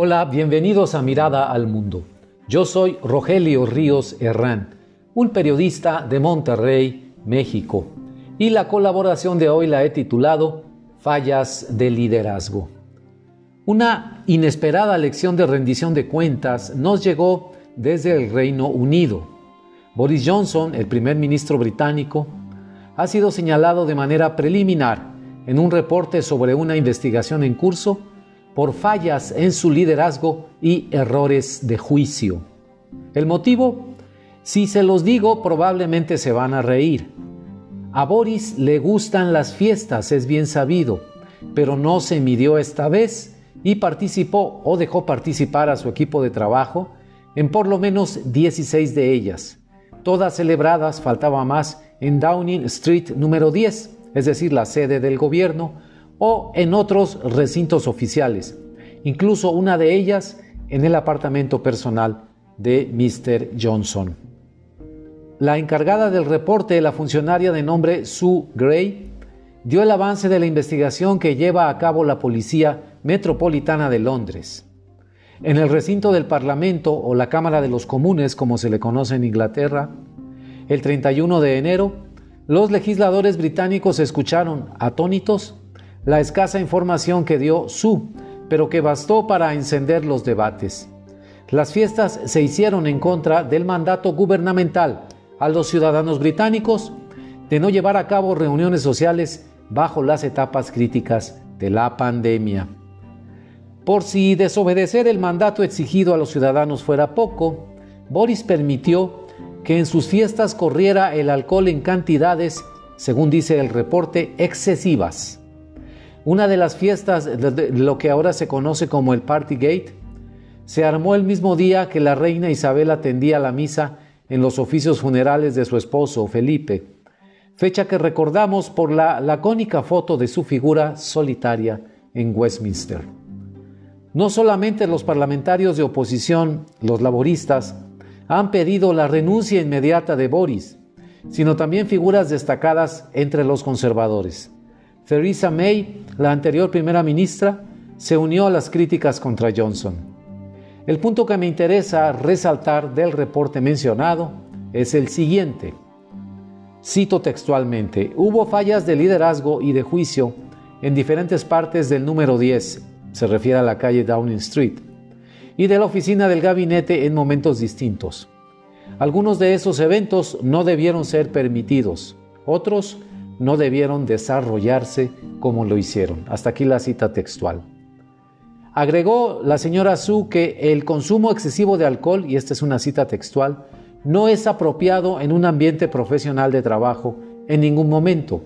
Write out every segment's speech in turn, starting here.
Hola, bienvenidos a Mirada al Mundo. Yo soy Rogelio Ríos Herrán, un periodista de Monterrey, México, y la colaboración de hoy la he titulado Fallas de Liderazgo. Una inesperada lección de rendición de cuentas nos llegó desde el Reino Unido. Boris Johnson, el primer ministro británico, ha sido señalado de manera preliminar en un reporte sobre una investigación en curso por fallas en su liderazgo y errores de juicio. ¿El motivo? Si se los digo, probablemente se van a reír. A Boris le gustan las fiestas, es bien sabido, pero no se midió esta vez y participó o dejó participar a su equipo de trabajo en por lo menos 16 de ellas. Todas celebradas, faltaba más, en Downing Street número 10, es decir, la sede del gobierno, o en otros recintos oficiales, incluso una de ellas en el apartamento personal de Mr. Johnson. La encargada del reporte, la funcionaria de nombre Sue Gray, dio el avance de la investigación que lleva a cabo la Policía Metropolitana de Londres. En el recinto del Parlamento o la Cámara de los Comunes, como se le conoce en Inglaterra, el 31 de enero, los legisladores británicos escucharon, atónitos, la escasa información que dio Su, pero que bastó para encender los debates. Las fiestas se hicieron en contra del mandato gubernamental a los ciudadanos británicos de no llevar a cabo reuniones sociales bajo las etapas críticas de la pandemia. Por si desobedecer el mandato exigido a los ciudadanos fuera poco, Boris permitió que en sus fiestas corriera el alcohol en cantidades, según dice el reporte, excesivas. Una de las fiestas, lo que ahora se conoce como el Partygate, se armó el mismo día que la reina Isabel atendía la misa en los oficios funerales de su esposo, Felipe, fecha que recordamos por la lacónica foto de su figura solitaria en Westminster. No solamente los parlamentarios de oposición, los laboristas, han pedido la renuncia inmediata de Boris, sino también figuras destacadas entre los conservadores. Theresa May, la anterior primera ministra, se unió a las críticas contra Johnson. El punto que me interesa resaltar del reporte mencionado es el siguiente. Cito textualmente, hubo fallas de liderazgo y de juicio en diferentes partes del número 10, se refiere a la calle Downing Street, y de la oficina del gabinete en momentos distintos. Algunos de esos eventos no debieron ser permitidos, otros no debieron desarrollarse como lo hicieron. Hasta aquí la cita textual. Agregó la señora Su que el consumo excesivo de alcohol, y esta es una cita textual, no es apropiado en un ambiente profesional de trabajo en ningún momento,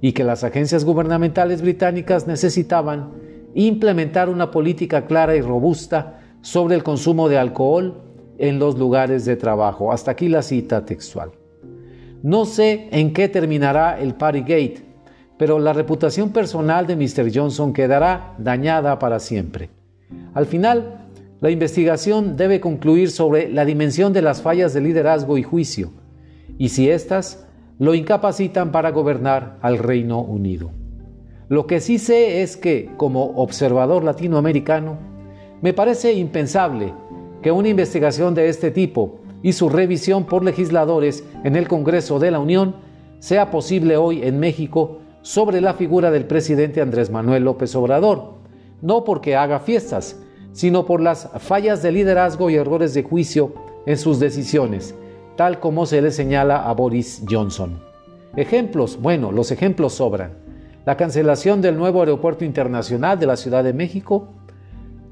y que las agencias gubernamentales británicas necesitaban implementar una política clara y robusta sobre el consumo de alcohol en los lugares de trabajo. Hasta aquí la cita textual. No sé en qué terminará el Partygate, pero la reputación personal de Mr. Johnson quedará dañada para siempre. Al final, la investigación debe concluir sobre la dimensión de las fallas de liderazgo y juicio, y si éstas lo incapacitan para gobernar al Reino Unido. Lo que sí sé es que, como observador latinoamericano, me parece impensable que una investigación de este tipo y su revisión por legisladores en el Congreso de la Unión sea posible hoy en México sobre la figura del presidente Andrés Manuel López Obrador, no porque haga fiestas, sino por las fallas de liderazgo y errores de juicio en sus decisiones, tal como se le señala a Boris Johnson. Ejemplos, bueno, los ejemplos sobran. La cancelación del nuevo aeropuerto internacional de la Ciudad de México,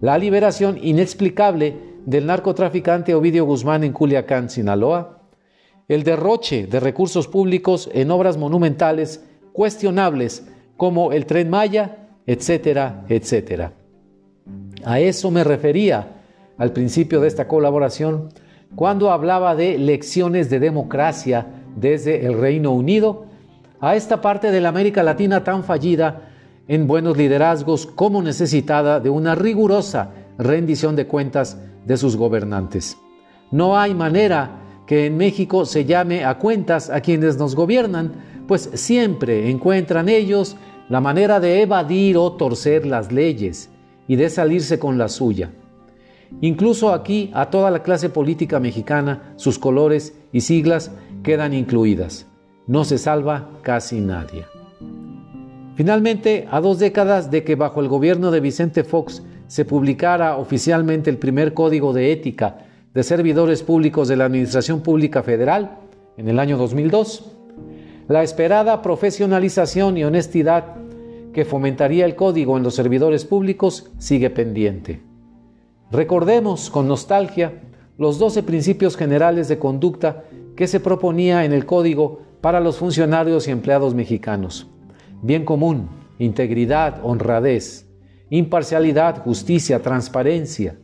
la liberación inexplicable del narcotraficante Ovidio Guzmán en Culiacán, Sinaloa, el derroche de recursos públicos en obras monumentales cuestionables como el tren Maya, etcétera, etcétera. A eso me refería al principio de esta colaboración cuando hablaba de lecciones de democracia desde el Reino Unido a esta parte de la América Latina tan fallida en buenos liderazgos como necesitada de una rigurosa rendición de cuentas de sus gobernantes. No hay manera que en México se llame a cuentas a quienes nos gobiernan, pues siempre encuentran ellos la manera de evadir o torcer las leyes y de salirse con la suya. Incluso aquí a toda la clase política mexicana, sus colores y siglas quedan incluidas. No se salva casi nadie. Finalmente, a dos décadas de que bajo el gobierno de Vicente Fox se publicara oficialmente el primer código de ética de servidores públicos de la Administración Pública Federal en el año 2002, la esperada profesionalización y honestidad que fomentaría el código en los servidores públicos sigue pendiente. Recordemos con nostalgia los 12 principios generales de conducta que se proponía en el código para los funcionarios y empleados mexicanos. Bien común, integridad, honradez, imparcialidad, justicia, transparencia,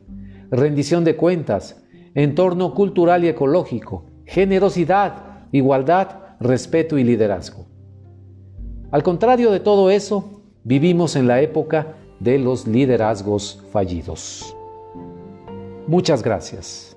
rendición de cuentas, entorno cultural y ecológico, generosidad, igualdad, respeto y liderazgo. Al contrario de todo eso, Vivimos en la época de los liderazgos fallidos. Muchas gracias.